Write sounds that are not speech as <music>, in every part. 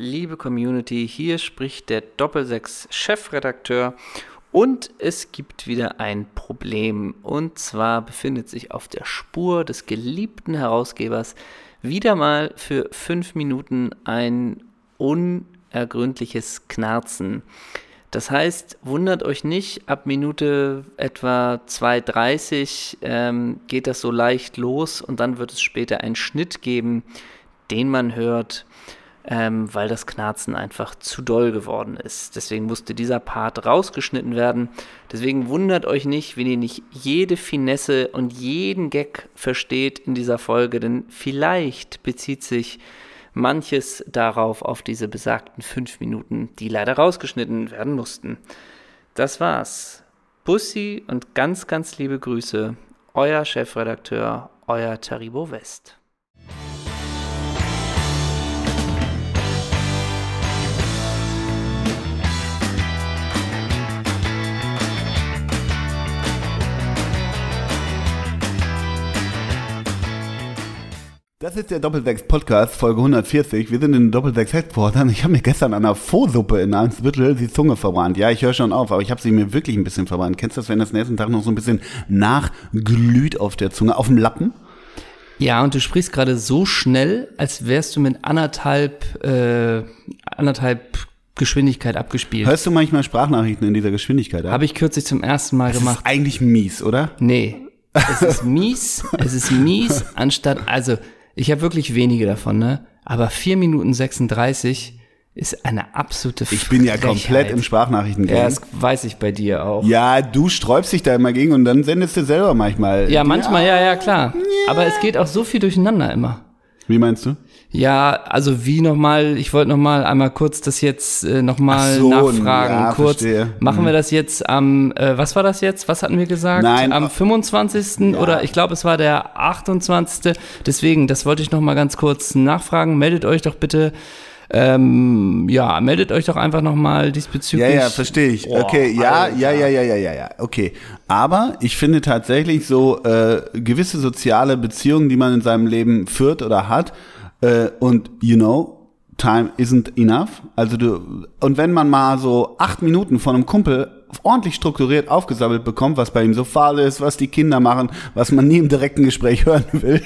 liebe Community, hier spricht der Doppelsechs-Chefredakteur und es gibt wieder ein Problem. Und zwar befindet sich auf der Spur des geliebten Herausgebers wieder mal für fünf Minuten ein unergründliches Knarzen. Das heißt, wundert euch nicht, ab Minute etwa 2.30 ähm, geht das so leicht los und dann wird es später einen Schnitt geben, den man hört, ähm, weil das Knarzen einfach zu doll geworden ist. Deswegen musste dieser Part rausgeschnitten werden. Deswegen wundert euch nicht, wenn ihr nicht jede Finesse und jeden Gag versteht in dieser Folge, denn vielleicht bezieht sich manches darauf auf diese besagten fünf Minuten, die leider rausgeschnitten werden mussten. Das war's. Bussi und ganz, ganz liebe Grüße, euer Chefredakteur, euer Taribo West. Das ist der Doppelsechs Podcast, Folge 140. Wir sind in den Doppelsechs Headquartern. Ich habe mir gestern an einer Faux-Suppe in Eimsbüttel die Zunge verbrannt. Ja, ich höre schon auf, aber ich habe sie mir wirklich ein bisschen verbrannt. Kennst du das, wenn das nächsten Tag noch so ein bisschen nachglüht auf der Zunge, auf dem Lappen? Ja, und du sprichst gerade so schnell, als wärst du mit anderthalb, äh, anderthalb Geschwindigkeit abgespielt. Hörst du manchmal Sprachnachrichten in dieser Geschwindigkeit? Habe ich kürzlich zum ersten Mal das gemacht. Ist eigentlich mies, oder? Nee. Es ist mies, es ist mies, anstatt, also ich habe wirklich wenige davon, ne? Aber 4 Minuten 36 ist eine absolute Ich bin ja komplett im Sprachnachrichten. Ja, das weiß ich bei dir auch. Ja, du sträubst dich da immer gegen und dann sendest du selber manchmal. Ja, manchmal, ja, ja, klar. Aber es geht auch so viel durcheinander immer. Wie meinst du? Ja, also wie nochmal, ich wollte nochmal einmal kurz das jetzt äh, nochmal so, nachfragen. Ja, kurz, verstehe. machen wir mhm. das jetzt am, äh, was war das jetzt? Was hatten wir gesagt? Nein. Am 25. Ja. oder ich glaube, es war der 28. Deswegen, das wollte ich nochmal ganz kurz nachfragen. Meldet euch doch bitte ähm, ja, meldet euch doch einfach nochmal diesbezüglich. Ja, ja, verstehe ich. Oh, okay, ja, Alter. ja, ja, ja, ja, ja, ja, okay. Aber ich finde tatsächlich so äh, gewisse soziale Beziehungen, die man in seinem Leben führt oder hat, äh, und you know, time isn't enough. Also du, und wenn man mal so acht Minuten von einem Kumpel ordentlich strukturiert aufgesammelt bekommt, was bei ihm so faul ist, was die Kinder machen, was man nie im direkten Gespräch <laughs> hören will.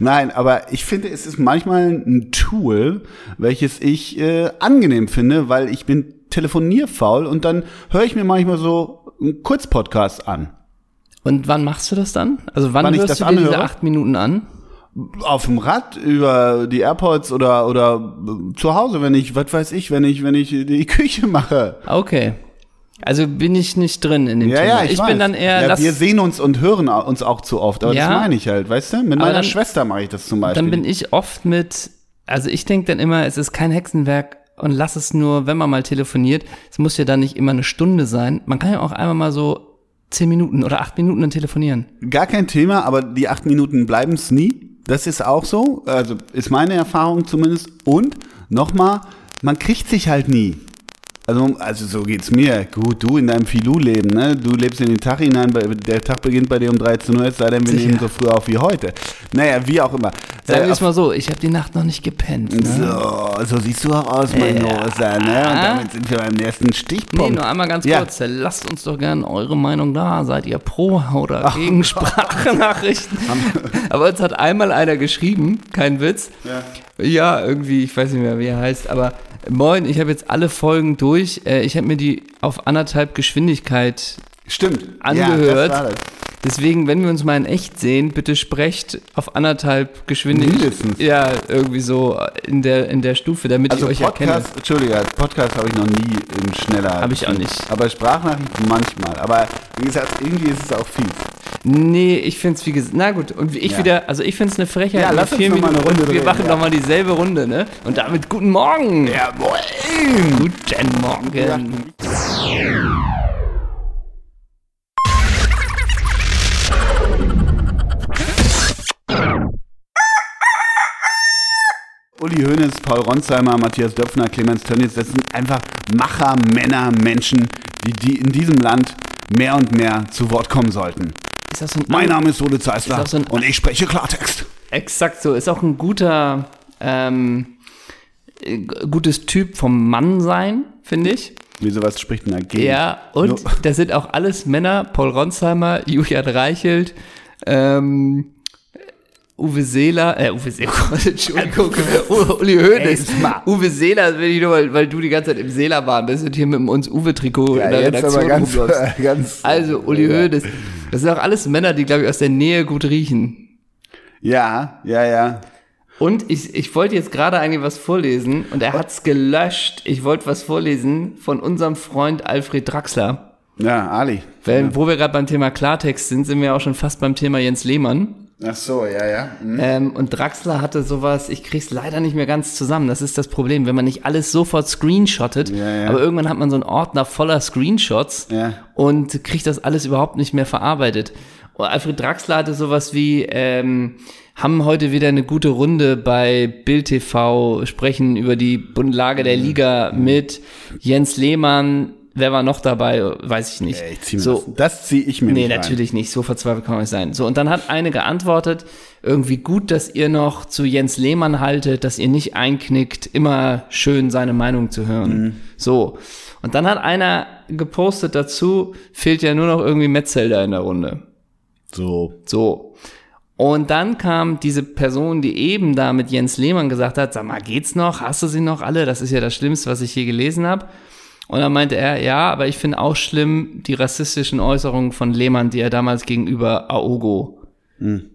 Nein, aber ich finde, es ist manchmal ein Tool, welches ich äh, angenehm finde, weil ich bin telefonierfaul und dann höre ich mir manchmal so einen Kurzpodcast an. Und wann machst du das dann? Also wann, wann hörst du dir anhöre? diese acht Minuten an? Auf dem Rad über die AirPods oder oder zu Hause, wenn ich, was weiß ich, wenn ich wenn ich die Küche mache. Okay. Also bin ich nicht drin in dem ja, Thema. Ja, ich, ich bin dann eher. Ja, wir sehen uns und hören uns auch zu oft, aber ja, das meine ich halt, weißt du? Mit meiner dann, Schwester mache ich das zum Beispiel. Dann bin ich oft mit, also ich denke dann immer, es ist kein Hexenwerk und lass es nur, wenn man mal telefoniert. Es muss ja dann nicht immer eine Stunde sein. Man kann ja auch einmal mal so zehn Minuten oder acht Minuten dann telefonieren. Gar kein Thema, aber die acht Minuten bleiben es nie. Das ist auch so, also ist meine Erfahrung zumindest. Und nochmal, man kriegt sich halt nie. Also, also so geht's mir. Gut, du in deinem Filou-Leben, ne? Du lebst in den Tag hinein, der Tag beginnt bei dir um 13 Uhr, es sei denn, wir nehmen so früh auf wie heute. Naja, wie auch immer. Sagen wir äh, es mal so, ich habe die Nacht noch nicht gepennt. Ne? So, so siehst du auch aus, mein ja. Ne? Und damit sind wir beim nächsten Stichpunkt. Nee, nur einmal ganz ja. kurz, lasst uns doch gerne eure Meinung da. Seid ihr pro oder Ach, gegen Sprachnachrichten? aber uns hat einmal einer geschrieben, kein Witz. Ja. ja, irgendwie, ich weiß nicht mehr, wie er heißt, aber Moin, ich habe jetzt alle Folgen durch. Äh, ich habe mir die auf anderthalb Geschwindigkeit Stimmt. angehört. Ja, Deswegen, wenn wir uns mal in echt sehen, bitte sprecht auf anderthalb Geschwindigkeit. Mindestens. Ja, irgendwie so in der, in der Stufe, damit also ich euch Podcast, erkenne. Entschuldige, Podcast habe ich noch nie in schneller. Habe ich auch nicht. Aber Sprachnachrichten manchmal. Aber wie gesagt, irgendwie ist es auch viel. Nee, ich finde es wie gesagt. Na gut, und ich ja. wieder, also ich finde es eine Frechheit. Ja, lass uns noch mal eine Runde Wir machen ja. nochmal dieselbe Runde, ne? Und damit guten Morgen. Ja, moin. Guten Morgen. Ja. Uli Hoeneß, Paul Ronsheimer, Matthias Döpfner, Clemens Tönnies, das sind einfach Macher, Männer, Menschen, die, die in diesem Land mehr und mehr zu Wort kommen sollten. So mein Name ist Ole Zeisler so und ich spreche Klartext. Exakt so, ist auch ein guter, ähm, äh, gutes Typ vom Mann sein, finde ich. Wieso was spricht denn dagegen? Ja, und Nur- das sind auch alles Männer, Paul Ronsheimer, Julian Reichelt, ähm, Uwe Seeler, äh, Uwe Seeler, <laughs> Entschuldigung, <laughs> Uli Hoeneß. Uwe Seeler, will ich nur, weil, weil du die ganze Zeit im Seeler-Bahn bist und hier mit uns Uwe-Trikot Ja, in der jetzt aber Redaktion ganz, <laughs> ganz. Also, Uli ja. Hoeneß, das sind auch alles Männer, die, glaube ich, aus der Nähe gut riechen. Ja, ja, ja. Und ich, ich wollte jetzt gerade eigentlich was vorlesen und er hat's gelöscht. Ich wollte was vorlesen von unserem Freund Alfred Draxler. Ja, Ali. Weil, Wo wir gerade beim Thema Klartext sind, sind wir auch schon fast beim Thema Jens Lehmann. Ach so, ja, ja. Hm. Ähm, und Draxler hatte sowas, ich krieg's leider nicht mehr ganz zusammen. Das ist das Problem, wenn man nicht alles sofort screenshottet, Ja, ja. aber irgendwann hat man so einen Ordner voller Screenshots Ja. und kriegt das alles überhaupt nicht mehr verarbeitet. Und Alfred Draxler hatte sowas wie, ähm, haben heute wieder eine gute Runde bei Bild TV, sprechen über die Lage der Liga mit Jens Lehmann. Wer war noch dabei? Weiß ich nicht. Ey, ich zieh mir so, das. Das zieh ich mir Nee, nicht rein. natürlich nicht. So verzweifelt kann man nicht sein. So, und dann hat eine geantwortet, irgendwie gut, dass ihr noch zu Jens Lehmann haltet, dass ihr nicht einknickt, immer schön seine Meinung zu hören. Mhm. So. Und dann hat einer gepostet dazu, fehlt ja nur noch irgendwie Metzelder in der Runde. So. So. Und dann kam diese Person, die eben da mit Jens Lehmann gesagt hat, sag mal, geht's noch? Hast du sie noch alle? Das ist ja das Schlimmste, was ich je gelesen habe. Und dann meinte er, ja, aber ich finde auch schlimm die rassistischen Äußerungen von Lehmann, die er damals gegenüber Aogo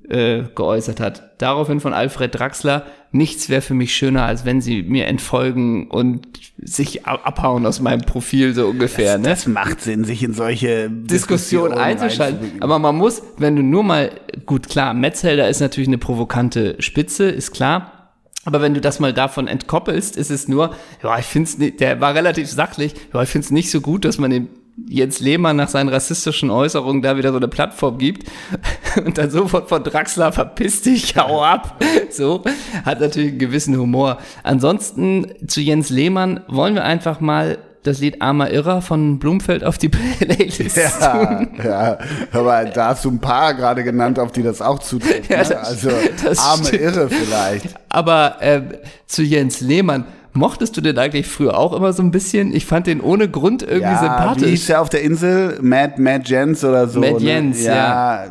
äh, geäußert hat. Daraufhin von Alfred Draxler, nichts wäre für mich schöner, als wenn sie mir entfolgen und sich ab- abhauen aus meinem Profil, so ungefähr. ne? Das macht Sinn, sich in solche Diskussion einzuschalten. Aber man muss, wenn du nur mal, gut klar, Metzelder ist natürlich eine provokante Spitze, ist klar. Aber wenn du das mal davon entkoppelst, ist es nur, ja, ich finde es nicht, der war relativ sachlich, ja, ich finde es nicht so gut, dass man dem Jens Lehmann nach seinen rassistischen Äußerungen da wieder so eine Plattform gibt <laughs> und dann sofort von Draxler verpiss dich, hau ab. So, hat natürlich einen gewissen Humor. Ansonsten zu Jens Lehmann wollen wir einfach mal das Lied Armer Irrer von Blumfeld auf die <laughs> Playlist Ja, ja, aber da hast du ein paar gerade genannt, auf die das auch zutrifft. Ja, ne? also arme stimmt. Irre vielleicht. Aber ähm, zu Jens Lehmann, mochtest du den eigentlich früher auch immer so ein bisschen? Ich fand den ohne Grund irgendwie Ja, wie sympathisch. hieß der auf der Insel? Matt, Matt Jens oder so. Matt ne? Jens, ja.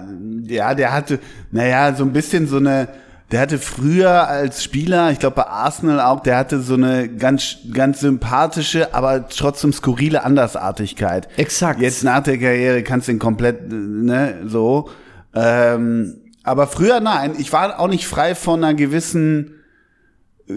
Ja, der hatte, naja, so ein bisschen so eine, der hatte früher als Spieler, ich glaube bei Arsenal auch, der hatte so eine ganz, ganz sympathische, aber trotzdem skurrile Andersartigkeit. Exakt. Jetzt nach der Karriere kannst du ihn komplett, ne, so. Ähm, aber früher nein, ich war auch nicht frei von einer gewissen äh,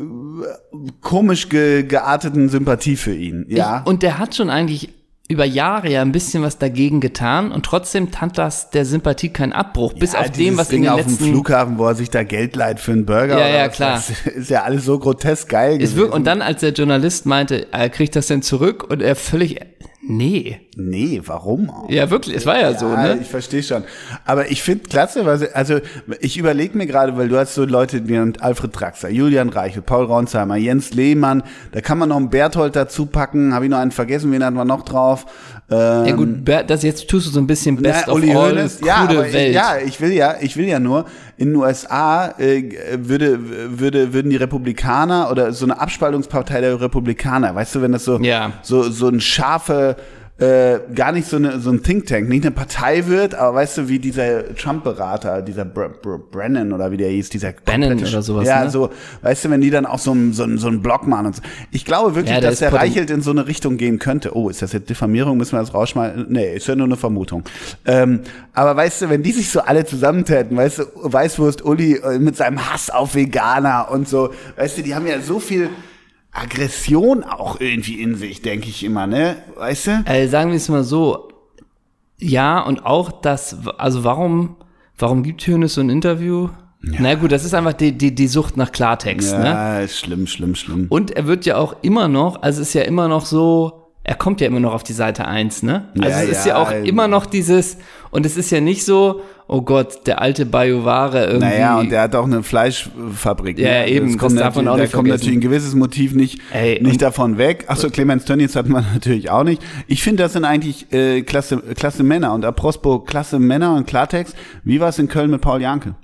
komisch ge gearteten Sympathie für ihn. Ja. Ich, und der hat schon eigentlich über Jahre ja ein bisschen was dagegen getan und trotzdem tat das der Sympathie keinen Abbruch, bis Ja, auf dem, was Ding in den auf dem Flughafen, wo er sich da Geld leiht für einen Burger. Ja, ja, klar. ich, Ist ja alles so grotesk geil gewesen. wirklich, und dann, als der Journalist meinte, er kriegt das denn zurück und er völlig, nee. nee, warum auch? Ja, wirklich, es war ja, so, Ja, ne? Ich verstehe schon. Aber ich finde klasse, also ich überlege mir gerade, weil du hast so Leute wie Alfred Draxler, Julian Reichel, Paul Ronsheimer, Jens Lehmann, da kann man noch einen Berthold dazu packen. Habe ich noch einen vergessen, wen hatten wir noch drauf? Ähm, Ja gut, Ber- das jetzt tust du so ein bisschen Best Na, of Uli all, Hoeneß, ja, aber ich, Welt. ja, ich will ja, ich will ja nur, in den USA äh, würde, würde, würden die Republikaner oder so eine Abspaltungspartei der Republikaner, weißt du, wenn das so, Ja. so, so ein scharfe, äh, gar nicht so, eine, so ein Think Tank, nicht eine Partei wird, aber weißt du, wie dieser Trump-Berater, dieser Br Br Brennan oder wie der hieß, dieser Bannon oder sowas, Ja, ne? so, weißt du, wenn die dann auch so ein, so ein, so ein Block machen und so. Ich glaube wirklich, Ja, der dass der Reichelt in so eine Richtung gehen könnte. Oh, ist das jetzt Diffamierung? Müssen wir das rausschmeißen? Nee, ist ja nur eine Vermutung. Ähm, aber weißt du, wenn die sich so alle zusammentäten, weißt du, Weißwurst Uli äh, mit seinem Hass auf Veganer und so, weißt du, die haben ja so viel Aggression auch irgendwie in sich, denke ich immer, ne? Weißt du? Äh, sagen wir es mal so, ja, und auch das, also warum, warum gibt Hönes so ein Interview? Na gut, das ist einfach die, die, die Sucht nach Klartext, ne? Ja, ist schlimm, schlimm, schlimm. Und er wird ja auch immer noch, also es ist ja immer noch so, er kommt ja immer noch auf die Seite 1, ne? Also Ja, es ist ja ja, auch ähm. immer noch dieses, und es ist ja nicht so, oh Gott, der alte Bayouware irgendwie. Naja, und der hat auch eine Fleischfabrik. Ja, ne? eben, das, kommt das darf man auch da nicht kommt vergessen. natürlich ein gewisses Motiv nicht, Ey, nicht davon weg. Achso, Clemens Tönnies hat man <laughs> natürlich auch nicht. Ich finde, das sind eigentlich äh, klasse, klasse Männer. Und apropos klasse Männer und Klartext, wie war es in Köln mit Paul Janke?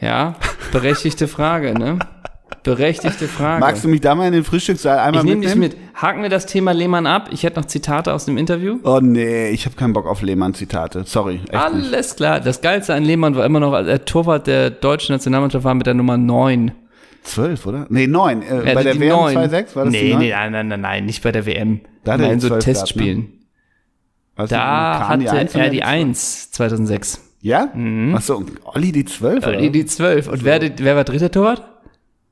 Ja, berechtigte Frage, ne? Berechtigte Frage. Magst du mich da mal in den Frühstückssaal einmal ich nehme dich mitnehmen? mit. Haken wir das Thema Lehmann ab. Ich hätte noch Zitate aus dem Interview. Oh nee, ich habe keinen Bock auf Lehmann-Zitate. Sorry, echt nicht. Alles klar. Das Geilste an Lehmann war immer noch, als er Torwart der deutschen Nationalmannschaft war mit der Nummer 9. Zwölf, oder? Nee, neun. Äh, bei der WM 9. 2-6 war das nee, die neun? nee, nein, nein, nein, nein, nicht bei der WM. Da hat Nein, so 12 gehabt, Testspielen. Du, Da die hatte er die Zwölf? 1 2006. Ja? Achso, und Olli die zwölf, oder? Die, die 12. Und wer, wer war dritter Torwart?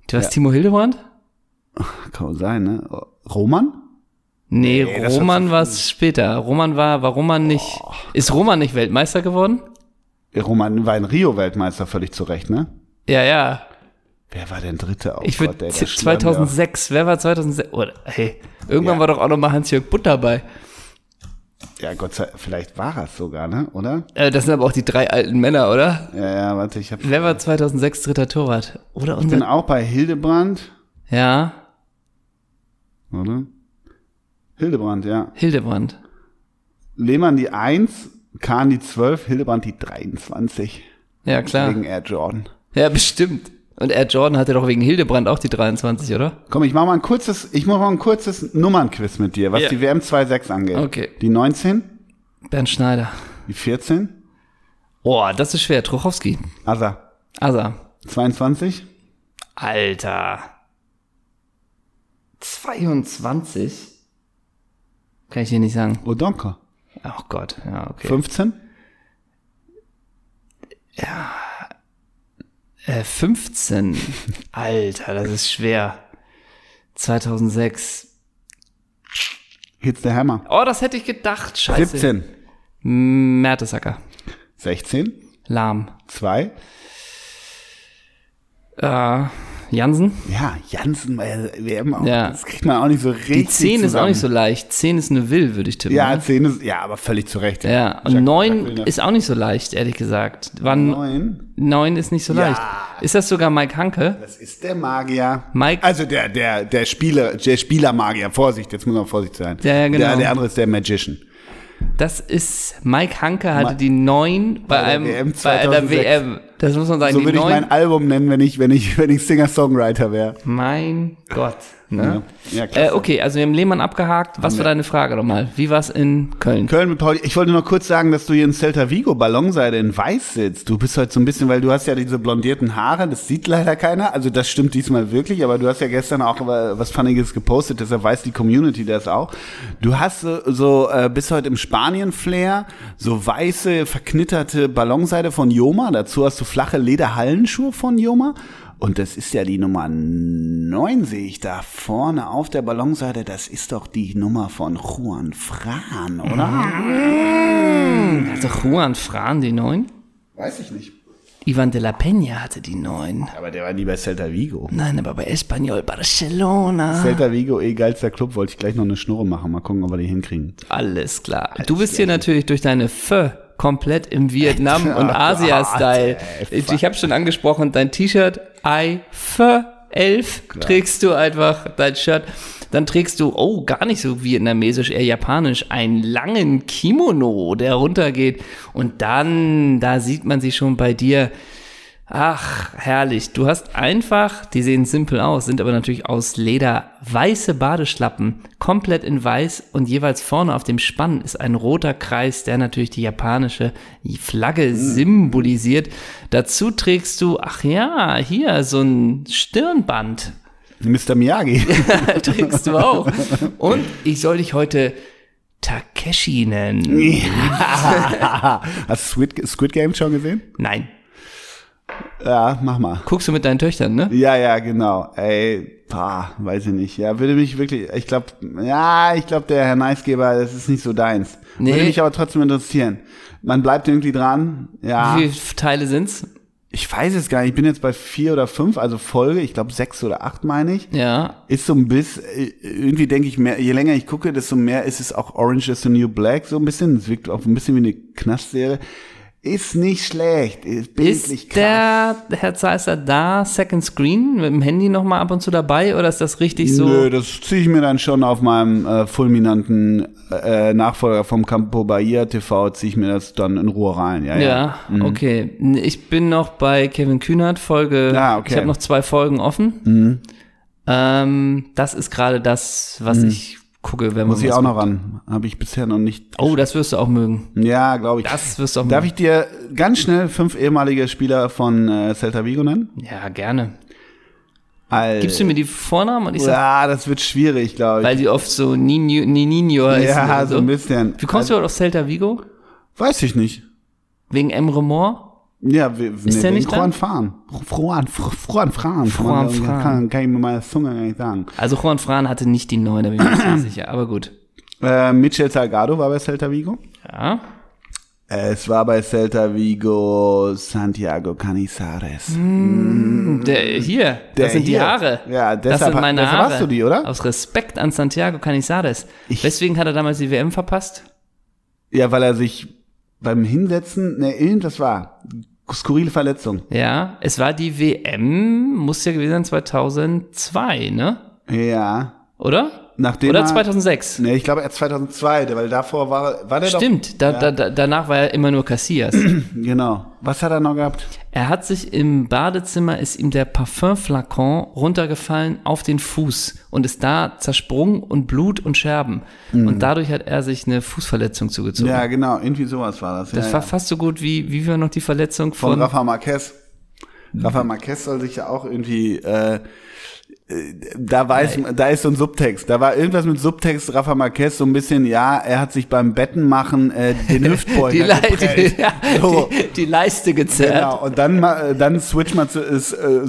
Du hast Timo Hildebrand? Kann sein, ne? Roman? Nee, Nee, Roman war es später. Roman war, war Roman nicht. Ist Roman nicht Weltmeister geworden? Roman war in Rio Weltmeister, völlig zu Recht, ne? Ja, ja. Wer war denn Dritter? Oh Ich Gott, würde ey, der Schlimm, 2006. Wer war 2006? Oder, hey, irgendwann Ja. war doch auch noch mal Hans-Jörg Butt dabei. Ja, Gott sei vielleicht war es sogar, ne? Oder? Äh, das sind aber auch die drei alten Männer, oder? Ja, ja, warte, ich hab, Wer war 2006 dritter Torwart? Oder bin unser. auch bei Hildebrand, Ja, oder? Hildebrand, ja. Hildebrand. Lehmann die 1, Kahn die 12, Hildebrand die 23. Ja, klar. Wegen Air Jordan. Ja, bestimmt. Und Air Jordan hatte doch wegen Hildebrand auch die 23, oder? Komm, ich mach mal ein kurzes, ich mach mal ein kurzes Nummernquiz mit dir, was Ja. die WM 2.6 angeht. Okay. Die 19, Bernd Schneider. die 14, Boah, das ist schwer. Trochowski. Asa, Asa. 22, Alter. 22? Kann ich dir nicht sagen. Odonka, Ach Gott, ja, okay. 15, Äh, 15. Alter, das ist schwer. 2006. Hits the Hammer. Oh, das hätte ich gedacht. Scheiße. 17, Mertesacker. 16, Lahm. 2, Äh, Jansen. ja, Jansen bei der WM auch. Ja. Das kriegt man auch nicht so richtig Die 10 ist auch zusammen. nicht so leicht. 10 ist eine Will, würde ich tippen. Ja, ne? 10 ist, ja, aber völlig zu Recht. Ja, und Jacques- 9 Jacques Villeneuve. ist auch nicht so leicht, ehrlich gesagt. Wann 9, 9 ist nicht so Ja. leicht. Ist das sogar Mike Hanke? das ist der Magier. Mike- Also der, der, der Spieler, der Spielermagier. Vorsicht, jetzt muss man vorsichtig sein. Ja, ja, genau. Der, der andere ist der Magician. Das ist Mike Hanke hatte Ma- die 9 bei, Bei einem WM bei einer 2006. WM. Das muss man sagen, So würde ich 9. mein Album nennen, wenn ich, wenn ich, wenn ich Singer-Songwriter wäre. mein Gott. Ne? Ja, ja. Äh, okay, also wir haben Lehmann abgehakt. Was war deine Frage nochmal? Wie war es in Köln? Köln mit Pauli. Ich wollte noch kurz sagen, dass du hier in Celta Vigo Ballonseide in Weiß sitzt. Du bist heute so ein bisschen, weil du hast ja diese blondierten Haare, das sieht leider keiner. Also das stimmt diesmal wirklich, aber du hast ja gestern auch was Funniges gepostet, deshalb weiß die Community das auch. Du hast so, so äh, bist heute im Spanien-Flair, so weiße, verknitterte Ballonseide von Joma. Dazu hast du flache Lederhallenschuhe von Joma. Und das ist ja die Nummer 9, sehe ich da vorne auf der Ballonseite. Das ist doch die Nummer von Juan Fran, oder? Also Juan Fran die 9? Weiß ich nicht. Ivan de la Peña hatte die 9. Aber der war nie bei Celta Vigo. Nein, aber bei Espanyol Barcelona. Celta Vigo, eh geilster Club, wollte ich gleich noch eine Schnurre machen. Mal gucken, ob wir die hinkriegen. Alles klar. Du bist hier natürlich durch deine Pho komplett im Vietnam- und Asia-Style. <laughs> Ich, ich habe schon angesprochen, dein T-Shirt, I Pho 11, trägst du einfach, dein Shirt. Dann trägst du, oh, gar nicht so vietnamesisch, eher japanisch, einen langen Kimono, der runtergeht. Und dann, da sieht man sie schon bei dir. Ach, herrlich. Du hast einfach, die sehen simpel aus, sind aber natürlich aus Leder, weiße Badeschlappen, komplett in weiß und jeweils vorne auf dem Spann ist ein roter Kreis, der natürlich die japanische Flagge symbolisiert. Dazu trägst du, ach ja, hier so ein Stirnband Mr. Miyagi. <laughs> trägst du auch. Und ich soll dich heute Takeshi nennen. Hast du Squid, Squid Game schon gesehen? Nein. Ja, mach mal. Guckst du mit deinen Töchtern, ne? Ja, ja, genau. Ey, pah, weiß ich nicht. Ja, würde mich wirklich, ich glaube, ja, ich glaube, der Herr Neisgeber, das ist nicht so deins. Nee. Würde mich aber trotzdem interessieren. Man bleibt irgendwie dran. Ja. Wie viele Teile sind's? Ich weiß es gar nicht. Ich bin jetzt bei vier oder fünf, also Folge, ich glaube sechs oder acht meine ich. Ja. Ist so ein bisschen, äh, irgendwie denke ich mehr, je länger ich gucke, desto mehr ist es auch Orange is the New Black, so ein bisschen. Es wirkt auch ein bisschen wie eine Knastserie. Ist nicht schlecht, ist bildlich Ist krass. der Herr Zeister da Second Screen mit dem Handy nochmal ab und zu dabei oder ist das richtig so? Nö, das ziehe ich mir dann schon auf meinem äh, fulminanten äh, Nachfolger vom Campo Bahia TV, ziehe ich mir das dann in Ruhe rein. Ja, ja. Ja, okay. Ich bin noch bei Kevin Kühnert, Folge. Ah, okay. Ich habe noch zwei Folgen offen. Ähm, das ist gerade das, was ich gucke, wenn man Muss ich auch noch ran. Habe ich bisher noch nicht. Oh, das wirst du auch mögen. Ja, glaube ich. Das wirst du auch Darf mögen. ich dir ganz schnell fünf ehemalige Spieler von äh, Celta Vigo nennen? Ja, gerne. Al Gibst du mir die Vornamen und ich sag, Ja, das wird schwierig, glaube ich. weil die oft so Nino, Nino heißen ja, so ein bisschen. Wie kommst du überhaupt auf Celta Vigo? Weiß ich nicht. Wegen Emre Moore? Ja, wir, Ist der nicht? Juan Fran. Juan, Juan Fran. Juan Kann, Fran. kann, kann ich mit meiner Zunge gar nicht sagen. Also Juan Fran hatte nicht die neun, da bin ich mir nicht sicher, aber gut. Äh, Michel Salgado war bei Celta Vigo. Ja. Es war bei Celta Vigo Santiago Canizares. Der, hier, Der das sind die hier. Haare. Ja, das deshalb- sind meine deshalb Haare. hast du die, oder? Aus Respekt an Santiago Canizares. Ich- Deswegen hat er damals die WM verpasst. Ja, weil er sich beim Hinsetzen, ne, irgendwas war. Skurrile Verletzung. Ja, es war die WM, muss ja gewesen sein 2002, ne? Ja. Oder? Nachdem Oder er- 2006. Ne, ich glaube erst 2002, weil davor war, war der Stimmt, da, da, da, danach war er immer nur doch. <clears throat> Genau. Was hat er noch gehabt? er hat sich im Badezimmer, ist ihm der Parfümflakon runtergefallen auf den Fuß und ist da zersprungen und Blut und Scherben. Und dadurch hat er sich eine Fußverletzung zugezogen. Mhm. Ja, genau. Irgendwie sowas war das. Das ja, war ja. fast so gut wie, wie war noch die Verletzung Von von, Rafa Marquez. Rafa Marquez soll sich ja auch irgendwie, äh, da weiß, da ist so ein Subtext. Da war irgendwas mit Subtext Rafa Marquez so ein bisschen, ja, er hat sich beim Bettenmachen äh, den <laughs> die, Hüftbeuger Le geprellt. ja, So. die, die Leiste gezerrt. Genau, und dann, ma- äh, dann switch mal zu, äh,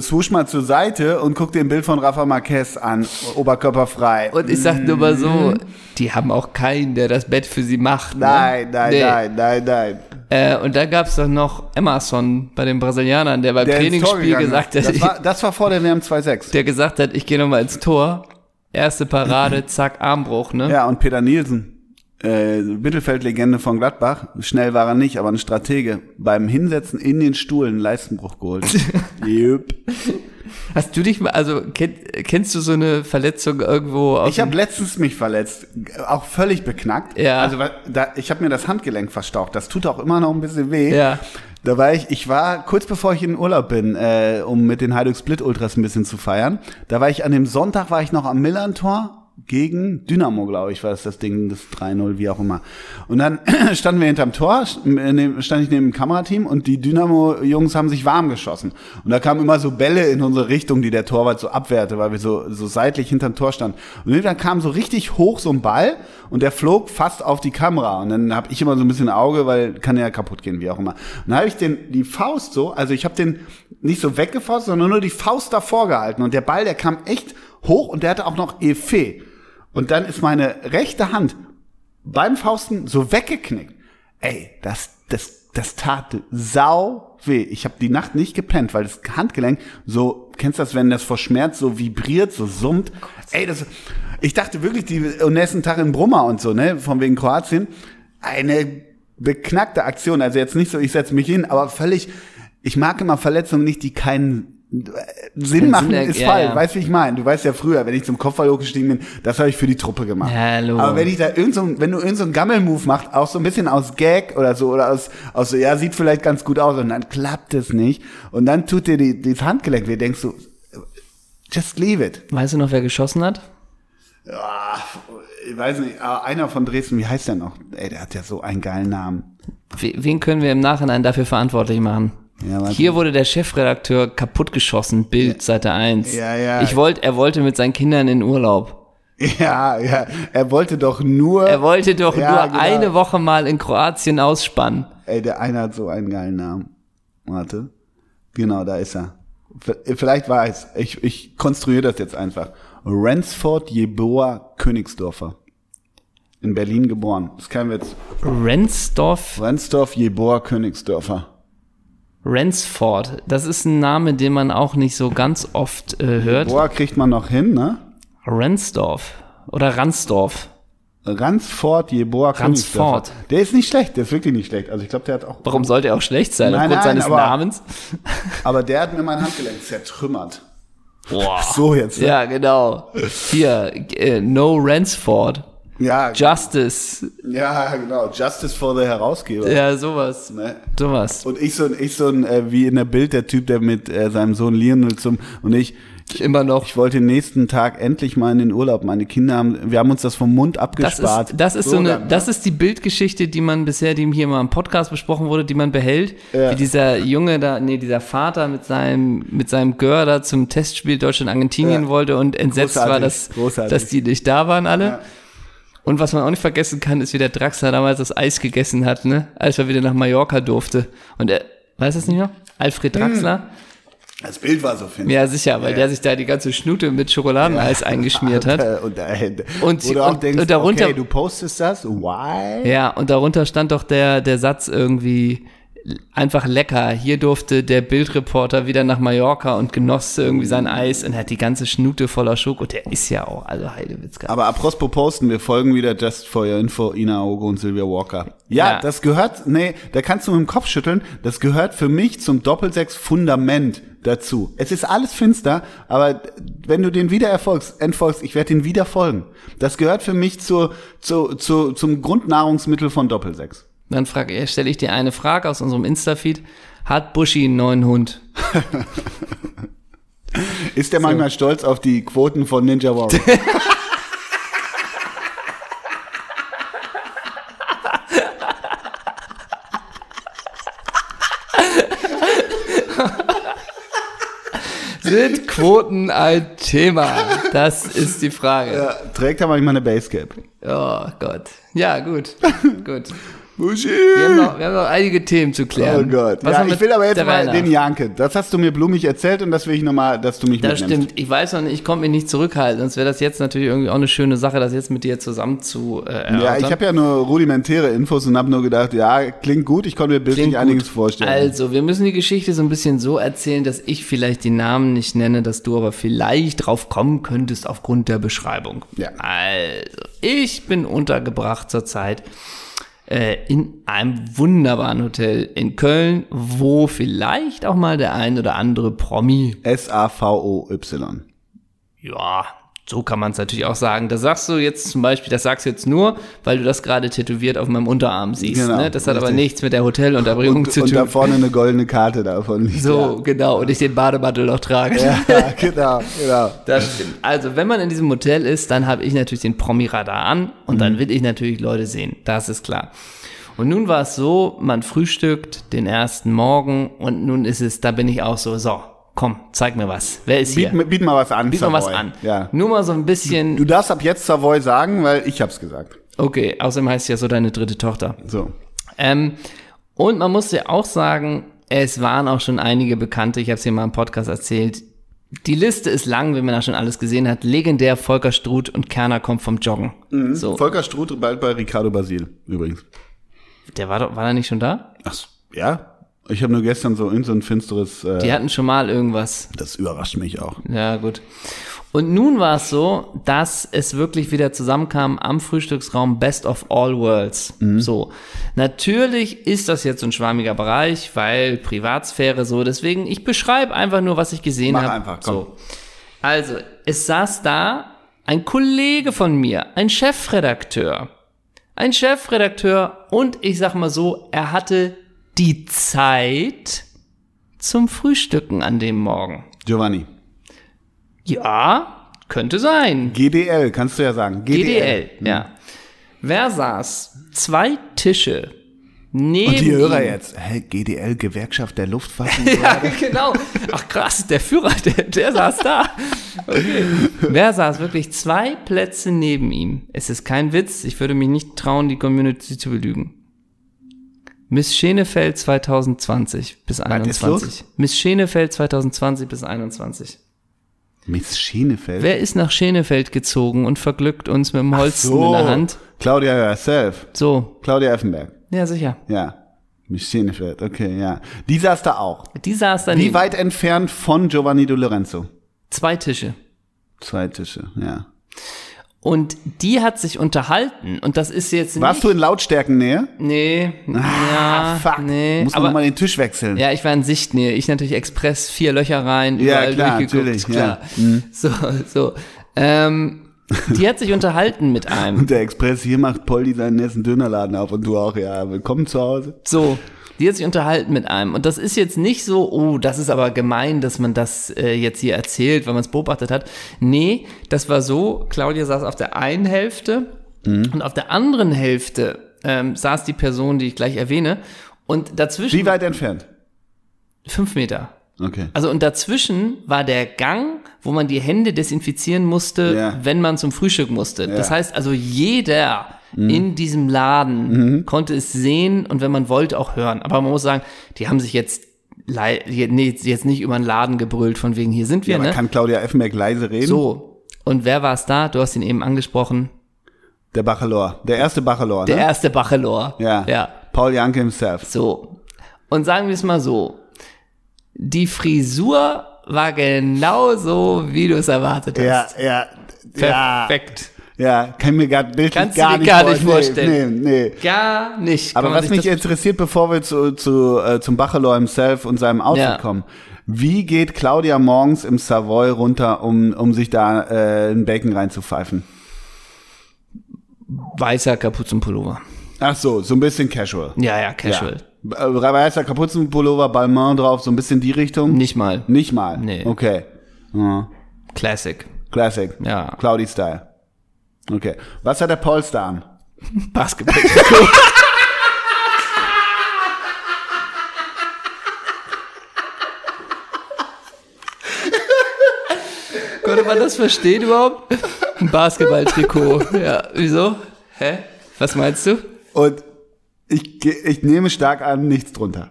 swoosh mal zur Seite und guck dir ein Bild von Rafa Marquez an, oberkörperfrei. Und ich sag nur mal so, die haben auch keinen, der das Bett für sie macht. Ne? nein, nein, Nee. nein, nein, nein. Äh, und da gab's doch noch Emerson bei den Brasilianern, der beim Der Trainingsspiel gesagt hat, das war, <laughs> das war vor der WM 2.6. der gesagt hat, ich gehe nochmal ins Tor. Erste Parade, <clears throat> zack, Armbruch, ne? Ja, und Peter Nielsen, äh, Mittelfeldlegende von Gladbach, schnell war er nicht, aber ein Stratege, beim Hinsetzen in den Stuhl einen Leistenbruch geholt. <laughs> Jupp. Hast du dich mal, also kenn, kennst du so eine Verletzung irgendwo Ich habe letztens mich verletzt, auch völlig beknackt. Ja. Also da, ich habe mir das Handgelenk verstaucht. Das tut auch immer noch ein bisschen weh. Ja. Da war ich, ich war kurz bevor ich in den Urlaub bin, äh, um mit den Heiduk Split Ultras ein bisschen zu feiern. Da war ich an dem Sonntag war ich noch am Millantor gegen Dynamo, glaube ich, war das das Ding, das 3-0, wie auch immer. Und dann <clears throat> standen wir hinterm Tor, st- neben- stand ich neben dem Kamerateam und die Dynamo-Jungs haben sich warm geschossen. Und da kamen immer so Bälle in unsere Richtung, die der Torwart so abwehrte, weil wir so, so seitlich hinterm Tor standen. Und dann kam so richtig hoch so ein Ball und der flog fast auf die Kamera. Und dann habe ich immer so ein bisschen Auge, weil kann ja kaputt gehen, wie auch immer. Und dann habe ich den, die Faust so, also ich habe den nicht so weggefaust, sondern nur die Faust davor gehalten. Und der Ball, der kam echt hoch und der hatte auch noch Effet. Und dann ist meine rechte Hand beim Fausten so weggeknickt. Ey, das, das, das tat sau weh. Ich habe die Nacht nicht gepennt, weil das Handgelenk so, kennst du das, wenn das vor Schmerz so vibriert, so summt? Ey, das, ich dachte wirklich, die, und nächsten Tag in Brummer und so, ne, von wegen Kroatien, eine beknackte Aktion. Also jetzt nicht so, ich setze mich hin, aber völlig, ich mag immer Verletzungen nicht, die keinen Sinn machen, ist ja, falsch. ja. Weißt du, wie ich meine? Du weißt ja früher, wenn ich zum Kopfball hochgestiegen bin, das habe ich für die Truppe gemacht. Hallo. Aber wenn ich da irgend so, wenn du irgend so Gammel-Move machst, auch so ein bisschen aus Gag oder so, oder aus, aus so, ja, sieht vielleicht ganz gut aus, und dann klappt es nicht. Und dann tut dir die, das Handgelenk weh, denkst du, just leave it. Weißt du noch, wer geschossen hat? Ja, ich weiß nicht, aber einer von Dresden, wie heißt der noch? Ey, der hat ja so einen geilen Namen. We- Wen können wir im Nachhinein dafür verantwortlich machen? Ja. Hier wurde der Chefredakteur kaputtgeschossen, Bild, Seite 1. Ja, ja. Ich wollte, er wollte mit seinen Kindern in Urlaub. Ja, ja, er wollte doch nur, Er wollte doch Ja, nur genau. eine Woche mal in Kroatien ausspannen. ey, der eine hat so einen geilen Namen. Warte. Genau, da ist er. Vielleicht war es. Ich, ich konstruiere das jetzt einfach. Ransford Jeboa Königsdorfer. In Berlin geboren. Das kein Witz. Rensdorf, Ransdorf Jeboa Königsdörfer. Rensford. Das ist ein Name, den man auch nicht so ganz oft äh, hört. Jeboa kriegt man noch hin, ne? Rensdorf oder Ransdorf. Ransford Jeboa Ransford. Der ist nicht schlecht, der ist wirklich nicht schlecht. Also ich glaube, der hat auch. Warum sollte er auch schlecht sein, Nein, aufgrund nein, seines aber- Namens? Aber der hat mir mein Handgelenk zertrümmert. Boah. So jetzt. Ja, genau. Hier, äh, No Ransford. Ja, Justice. ja, genau. Justice for the Herausgeber. Ja, sowas. Ne? Sowas. Und ich so, ein- ich so ein, äh, wie in der Bild, der Typ, der mit äh, seinem Sohn Lionel zum, und ich, Immer noch. ich wollte den nächsten Tag endlich mal in den Urlaub. Meine Kinder haben, wir haben uns das vom Mund Das abgespart. ist, das ist so, eine, dann, ne? das ist die Bildgeschichte, die man bisher, die hier mal im Podcast besprochen wurde, die man behält. Ja. Wie dieser Junge da, nee, dieser Vater mit seinem, mit seinem Gör da zum Testspiel Deutschland-Argentinien Ja. wollte und entsetzt war, Großartig, dass, großartig. dass die nicht da waren alle. Ja. Und was man auch nicht vergessen kann, ist, wie der Draxler damals das Eis gegessen hat, ne? Als er wieder nach Mallorca durfte. Und er, weißt du das nicht mehr? Alfred Draxler? Das Bild war so finster. Ja, sicher, weil Ja. der sich da die ganze Schnute mit Schokoladeneis eingeschmiert hat. <laughs> Und, Und- auch und- denkst, und darunter- okay, du postest das, why? Ja, und darunter stand doch der, der Satz irgendwie einfach lecker. Hier durfte der Bildreporter wieder nach Mallorca und genoss irgendwie sein Eis und hat die ganze Schnute voller Schoko. Und der ist ja auch, also Heidewitzka. Aber apropos posten, wir folgen wieder Just for Your Info, Ina Ogo und Sylvia Walker. Ja, Ja. das gehört, nee, da kannst du mit dem Kopf schütteln, das gehört für mich zum Doppelsechs-Fundament dazu. Es ist alles finster, aber wenn du den wieder erfolgst, entfolgst, ich werde den wieder folgen. Das gehört für mich zur, zu, zu, zum Grundnahrungsmittel von Doppelsechs. Dann frage, stelle ich dir eine Frage aus unserem Insta-Feed. Hat Buschi einen neuen Hund? <laughs> Ist der manchmal stolz auf die Quoten von Ninja Warrior? <laughs> Sind Quoten ein Thema? Das ist die Frage. ja, trägt er manchmal eine Basecap? Oh Gott. Ja, gut. gut. Buschi! Wir haben, noch, wir haben noch einige Themen zu Oh klären. Gott. Was ja, ich will aber jetzt mal Reihe nach? den Janke. Das hast du mir blumig erzählt und das will ich nochmal, dass du mich Das mitnimmst. stimmt. Ich weiß noch nicht, ich konnte mich nicht zurückhalten. Sonst wäre das jetzt natürlich irgendwie auch eine schöne Sache, das jetzt mit dir zusammen zu äh, erörtern. Ja, ich habe ja nur rudimentäre Infos und habe nur gedacht, ja, klingt gut, ich konnte mir bildlich einiges vorstellen. Also, wir müssen die Geschichte so ein bisschen so erzählen, dass ich vielleicht die Namen nicht nenne, dass du aber vielleicht drauf kommen könntest aufgrund der Beschreibung. Ja. Also, ich bin untergebracht zurzeit äh, in einem wunderbaren Hotel in Köln, wo vielleicht auch mal der ein oder andere Promi S-A-V-O-Y. Ja, so kann man es natürlich auch sagen. Das sagst du jetzt zum Beispiel, das sagst du jetzt nur, weil du das gerade tätowiert auf meinem Unterarm siehst. Genau, ne? Das hat aber nichts mit der Hotelunterbringung Und, zu und da tun. vorne eine goldene Karte davon. liegt, So, genau. Und ich den Bademantel noch trage. Ja, <laughs> ja genau, genau. Das stimmt. Also, wenn man in diesem Hotel ist, dann habe ich natürlich den Promi-Radar an und Mhm. dann will ich natürlich Leute sehen. Das ist klar. Und nun war es so, man frühstückt den ersten Morgen und nun ist es, da bin ich auch so, so, komm, zeig mir was. Wer ist hier? Biet, mir- biet mal was an. Biet mal was Savoy. an. Ja. Nur mal so ein bisschen, Du darfst ab jetzt Savoy sagen, weil ich hab's gesagt. okay, außerdem heißt ja so deine dritte Tochter. So. Ähm, und man muss ja auch sagen, es waren auch schon einige Bekannte, ich habe es hier mal im Podcast erzählt. Die Liste ist lang, wenn man da schon alles gesehen hat. Legendär Volker Struth und Kerner kommt vom Joggen. So, Volker Struth bald bei Ricardo Basil, übrigens. der war doch, war er nicht schon da? Ach, ja? Ich habe nur gestern so in so ein finsteres, äh, Die hatten schon mal irgendwas. das überrascht mich auch. Ja, gut. Und nun war es so, dass es wirklich wieder zusammenkam am Frühstücksraum Best of All Worlds. So. Natürlich ist das jetzt so ein schwammiger Bereich, weil Privatsphäre so. Deswegen, ich beschreibe einfach nur, was ich gesehen Mach habe. einfach, komm. So. Also, es saß da ein Kollege von mir, ein Chefredakteur. Ein Chefredakteur und ich sag mal so, er hatte die Zeit zum Frühstücken an dem Morgen. Giovanni. Ja, könnte sein. GDL, kannst du ja sagen. GDL, ja. Wer saß? Zwei Tische neben Und die Hörer ihm. jetzt, hä, GDL, Gewerkschaft der Luftfahrt? <laughs> Ja, genau. Ach krass, der Führer, der, der saß da. Okay. Wer saß wirklich zwei Plätze neben ihm? Es ist kein Witz, ich würde mich nicht trauen, die Community zu belügen. Miss Schenefeld 2020 bis ist 21. Miss Schenefeld 2020 bis 21. Miss Schienefeld? Wer ist nach Schenefeld gezogen und verglückt uns mit dem Holzen so, in der Hand? Claudia herself. So, Claudia Effenberg. ja sicher. Ja. Miss Schienefeld, okay, ja. Die saß da auch. Die saß dann Wie neben- weit entfernt von Giovanni Di Lorenzo? zwei Tische. Zwei Tische, ja. Und die hat sich unterhalten. Und das ist jetzt Warst nicht. du in Lautstärkennähe? Nee, ja, fuck. nee. Musst du aber, nochmal den Tisch wechseln. ja, ich war in Sichtnähe. Ich natürlich Express, vier Löcher rein, Ja, überall klar, durchgeguckt. natürlich, klar. ja. Mhm. So, so. Ähm, die hat sich unterhalten mit einem. <laughs> Und der Express, hier macht Polly seinen nächsten Dönerladen auf und du auch, ja, willkommen zu Hause. So, die hat sich unterhalten mit einem. Und das ist jetzt nicht so, oh, das ist aber gemein, dass man das äh, jetzt hier erzählt, weil man es beobachtet hat. Nee, das war so, Claudia saß auf der einen Hälfte und auf der anderen Hälfte ähm, saß die Person, die ich gleich erwähne. Und dazwischen Wie weit entfernt? fünf Meter. Okay. Also und dazwischen war der Gang, wo man die Hände desinfizieren musste, Ja. wenn man zum Frühstück musste. Das Ja. heißt also jeder Mhm. in diesem Laden konnte es sehen und wenn man wollte auch hören. Aber man muss sagen, die haben sich jetzt nee, jetzt nicht über den Laden gebrüllt von wegen hier sind wir, Ja, aber ne? kann Claudia Effenberg leise reden? So. Und wer war es da? Du hast ihn eben angesprochen. Der Bachelor. Der erste Bachelor, Der ne? erste Bachelor. Ja. Ja. Paul Janke himself. So. Und sagen wir es mal so. Die Frisur war genauso, wie du es erwartet hast. Ja, ja. Perfekt. Ja, ja kann mir gar, Kannst gar nicht, gar vor- nicht vorstellen. Nee, nee. Gar nicht. Aber was mich interessiert, bevor wir zu, zu, äh, zum Bachelor himself und seinem Outfit Ja. kommen. Wie geht Claudia morgens im Savoy runter, um, um sich da äh, ein Bacon reinzupfeifen? Weißer Kapuzenpullover. Ach so, so ein bisschen casual. Ja, ja, casual. Ja. Äh, Weißer Kapuzenpullover, Balmain drauf, so ein bisschen die Richtung? Nicht mal. Nicht mal? Nee. Okay. Ja. Classic. Classic. Ja. Claudi-Style. Okay. Was hat der Polster an? <laughs> Basketball. <laughs> Konnte man das verstehen überhaupt? Ein Basketballtrikot. Ja, wieso? Hä? Was meinst du? Und ich, ich nehme stark an, nichts drunter.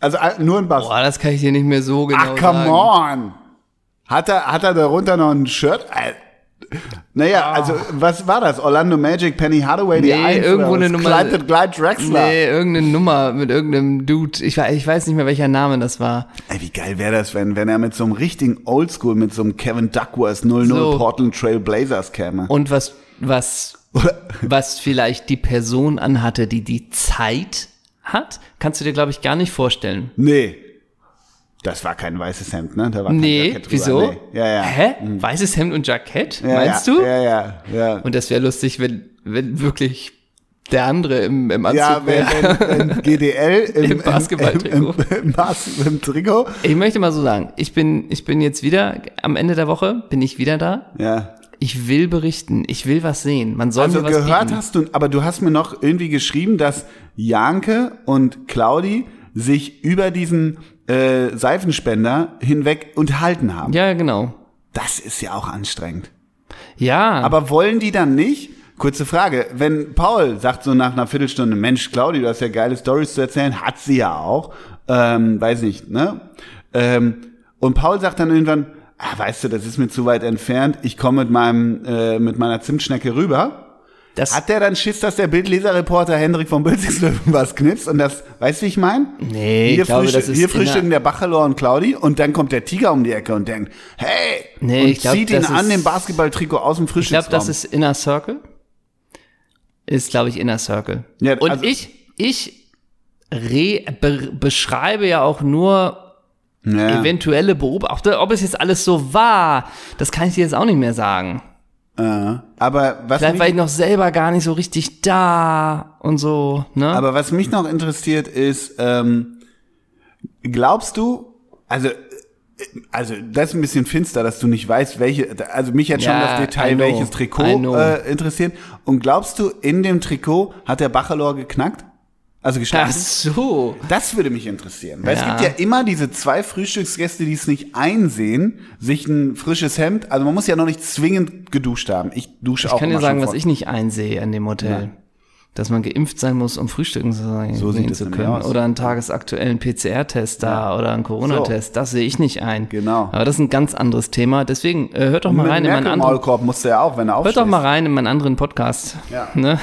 Also äh, nur ein Bass. Boah, das kann ich dir nicht mehr so genau Ach, come sagen. on. Hat er, hat er darunter noch ein Shirt? Äh, Naja, also, was war das? Orlando Magic, Penny Hardaway, die Ah. Nee, Eins irgendwo eine? Nummer- Clyde, Clyde Drexler. Nee, irgendeine Nummer mit irgendeinem Dude. Ich, ich weiß nicht mehr, welcher Name das war. Ey, wie geil wäre das, wenn, wenn er mit so einem richtigen Oldschool, mit so einem Kevin Duckworth 00 So. Portland Trail Blazers käme. Und was, was, <laughs> was vielleicht die Person anhatte, die die Zeit hat, kannst du dir, glaube ich, gar nicht vorstellen. nee. Das war kein weißes Hemd, ne? Da war kein Nee, Jackett drüber. wieso? Nee. Ja, ja. Hä? Weißes Hemd und Jackett? Ja, Meinst ja, du? Ja, ja, ja. Und das wäre lustig, wenn, wenn wirklich der andere im, im Anzug Ja, wenn, wenn, wenn <laughs> GDL im, Im Basketballtrikot. Im, im, im, Bas im Trikot. Ich möchte mal so sagen, ich bin, ich bin jetzt wieder, am Ende der Woche bin ich wieder da. Ja. Ich will berichten, ich will was sehen. Man soll Also mir was gehört bieten. hast du, aber du hast mir noch irgendwie geschrieben, dass Janke und Claudi sich über diesen äh, Seifenspender hinweg unterhalten haben. Ja, genau. Das ist ja auch anstrengend. Ja, Aber wollen die dann nicht? Kurze Frage, wenn Paul sagt so nach einer Viertelstunde, Mensch, Claudi, du hast ja geile Stories zu erzählen, hat sie ja auch, ähm, weiß nicht, ne? Ähm, und Paul sagt dann irgendwann, ah, weißt du, das ist mir zu weit entfernt, ich komme mit meinem, äh, mit meiner Zimtschnecke rüber. Das, Hat der dann Schiss, dass der Bildleserreporter Hendrik von Bülzingslöwen <laughs> was knipst und das, weißt du, wie ich mein? Nee, hier ich glaube, das ist in frühstücken der Bachelor und Claudi und dann kommt der Tiger um die Ecke und denkt, hey, Nee, und ich glaub, zieht ihn an dem Basketballtrikot aus dem ich Frühstücksraum. glaube, das ist Inner Circle. Ist, glaube ich, Inner Circle. Ja, Und also- ich, ich re, be, beschreibe ja auch nur ja. eventuelle Beobachtung. Ob es jetzt alles so war, das kann ich dir jetzt auch nicht mehr sagen. Äh, aber was Vielleicht war ich mich, noch selber gar nicht so richtig da und so, ne? aber was mich noch interessiert ist, ähm, glaubst du, also, äh, also das ist ein bisschen finster, dass du nicht weißt, welche, also mich hat schon Ja, das Detail, know, welches Trikot äh, interessiert. Und glaubst du, in dem Trikot hat der Bachelor geknackt? Also Ach gestanden? so. Das würde mich interessieren. Weil es Ja. gibt ja immer diese zwei Frühstücksgäste, die es nicht einsehen, sich ein frisches Hemd, also man muss ja noch nicht zwingend geduscht haben. Ich dusche Ich auch kann dir sagen, was ich nicht einsehe an dem Hotel. Dass man geimpft sein muss, um frühstücken zu sein, So es zu können. Oder einen tagesaktuellen PCR-Test da oder einen Corona-Test. Das sehe ich nicht ein. Genau. Aber das ist ein ganz anderes Thema. Deswegen äh, hört doch mal Mit rein in meinen anderen. Musste er auch, wenn er Hört doch mal rein in meinen anderen Podcast. Ja. Ne?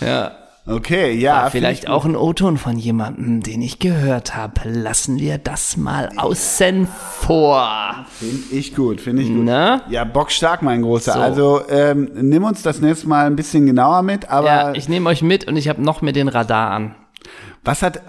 ja. <laughs> Okay, ja. War vielleicht auch ein O-Ton von jemandem, den ich gehört habe. Lassen wir das mal außen vor. Finde ich gut, finde ich gut. Na? Ja, bockstark, mein Großer. So. Also ähm, nimm uns das nächste Mal ein bisschen genauer mit, aber Ja, ich nehme euch mit und ich habe noch mir den Radar an. was hat,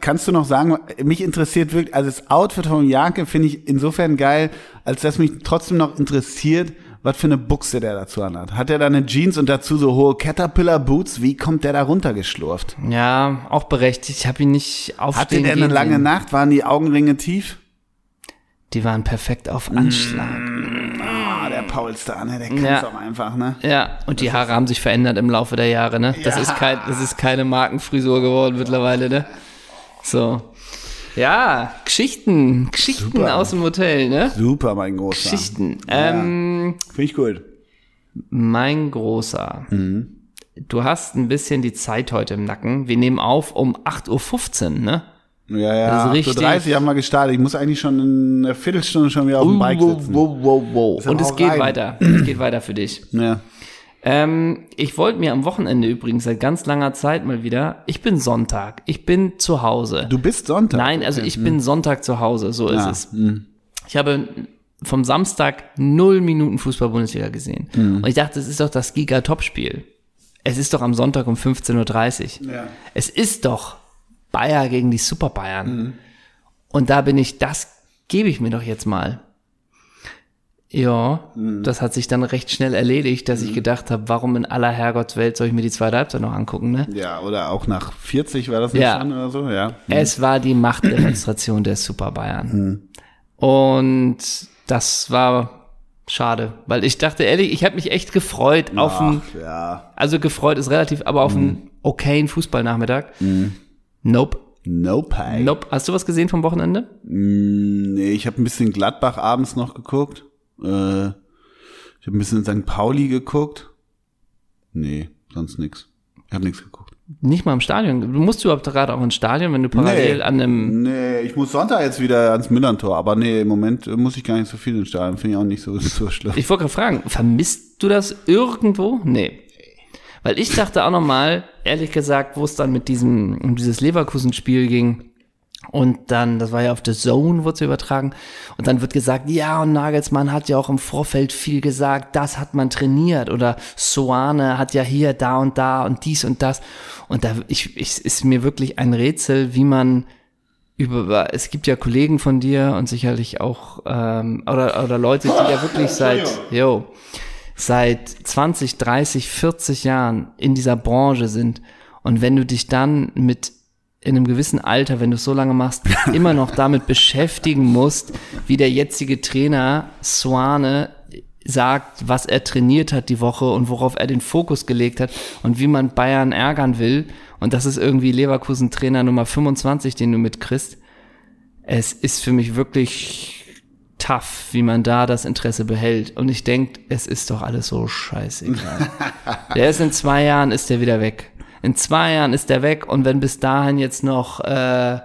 kannst du noch sagen, mich interessiert wirklich, also das Outfit von Janke finde ich insofern geil, als dass mich trotzdem noch interessiert, was für eine Buchse der dazu anhat. Hat er da eine Jeans und dazu so hohe Caterpillar Boots? Wie kommt der da runtergeschlurft? Ja, auch berechtigt. Ich habe ihn nicht Hatte aufstehen der eine lange. Nacht? Waren die Augenringe tief? Die waren perfekt auf Anschlag. Ah, der Paulstar, ne? Der kann's Ja. auch einfach, ne? Ja, und die Haare haben sich verändert im Laufe der Jahre, ne? Das, Ja. ist, kein, das ist keine Markenfrisur geworden mittlerweile, ne? So. Ja, Geschichten. Geschichten Super. aus dem Hotel, ne? Super, mein Großer. Geschichten. Ähm, Finde ich gut. mein Großer. Mhm. Du hast ein bisschen die Zeit heute im Nacken. Wir nehmen auf um 8.15 Uhr, ne? Ja, ja, Das ist 8.30 richtig. Uhr haben wir gestartet. Ich muss eigentlich schon in einer Viertelstunde schon wieder auf dem Bike wow, sitzen. wow, wow, wow. Deshalb Und es geht rein. weiter. Es geht weiter für dich. Ja. Ähm, ich wollte mir am Wochenende übrigens seit ganz langer Zeit mal wieder, ich bin Sonntag, ich bin zu Hause. Du bist Sonntag. Nein, also ich bin Sonntag zu Hause, so ist Ja, es. Ich habe vom Samstag null Minuten Fußball-Bundesliga gesehen. Und ich dachte, es ist doch das Giga-Top-Spiel. Es ist doch am Sonntag um 15.30 Uhr. Ja. Es ist doch Bayer gegen die Super Bayern. Und da bin ich, das gebe ich mir doch jetzt mal. Ja, das hat sich dann recht schnell erledigt, dass ich gedacht habe, warum in aller Herrgottswelt soll ich mir die zweite Halbzeit noch angucken, ne? Ja, oder auch nach 40 war das nicht Ja. schon oder so, ja. Es war die Machtdemonstration der Super Bayern. Und das war schade, weil ich dachte ehrlich, ich habe mich echt gefreut auf einen, Ach, ja. also gefreut ist relativ, aber auf einen okayen Fußballnachmittag. Nope. Nope. Hey. Nope. Hast du was gesehen vom Wochenende? Mm, Nee, ich habe ein bisschen Gladbach abends noch geguckt. Äh, ich habe ein bisschen St. Pauli geguckt. Nee, sonst nix. Ich habe nichts geguckt. Nicht mal im Stadion. Du musst überhaupt gerade auch ins Stadion, wenn du parallel Nee. an einem. Nee, ich muss Sonntag jetzt wieder ans Millantor, aber nee, im Moment muss ich gar nicht so viel ins Stadion. Finde ich auch nicht so, <laughs> so schlimm. Ich wollte gerade fragen, vermisst du das irgendwo? Nee. Weil ich dachte auch nochmal, ehrlich gesagt, wo es dann mit diesem, um dieses Leverkusen-Spiel ging, und dann, das war ja auf The Zone, wurde es übertragen. Und dann wird gesagt, ja, und Nagelsmann hat ja auch im Vorfeld viel gesagt, das hat man trainiert. Oder Soane hat ja hier, da und da und dies und das. Und da ich, ich, ist mir wirklich ein Rätsel, wie man über, es gibt ja Kollegen von dir und sicherlich auch, ähm, oder, oder Leute, die ja wirklich <laughs> seit, yo, seit 20, 30, 40 Jahren in dieser Branche sind. Und wenn du dich dann mit in einem gewissen Alter, wenn du es so lange machst, <laughs> immer noch damit beschäftigen musst, wie der jetzige Trainer Swane sagt, was er trainiert hat die Woche und worauf er den Fokus gelegt hat und wie man Bayern ärgern will. Und das ist irgendwie Leverkusen Trainer Nummer 25, den du mitkriegst. Es ist für mich wirklich tough, wie man da das Interesse behält. Und ich denke, es ist doch alles so scheißegal. <laughs> der ist in zwei Jahren, ist der wieder weg. In zwei Jahren ist der weg und wenn bis dahin jetzt noch, äh,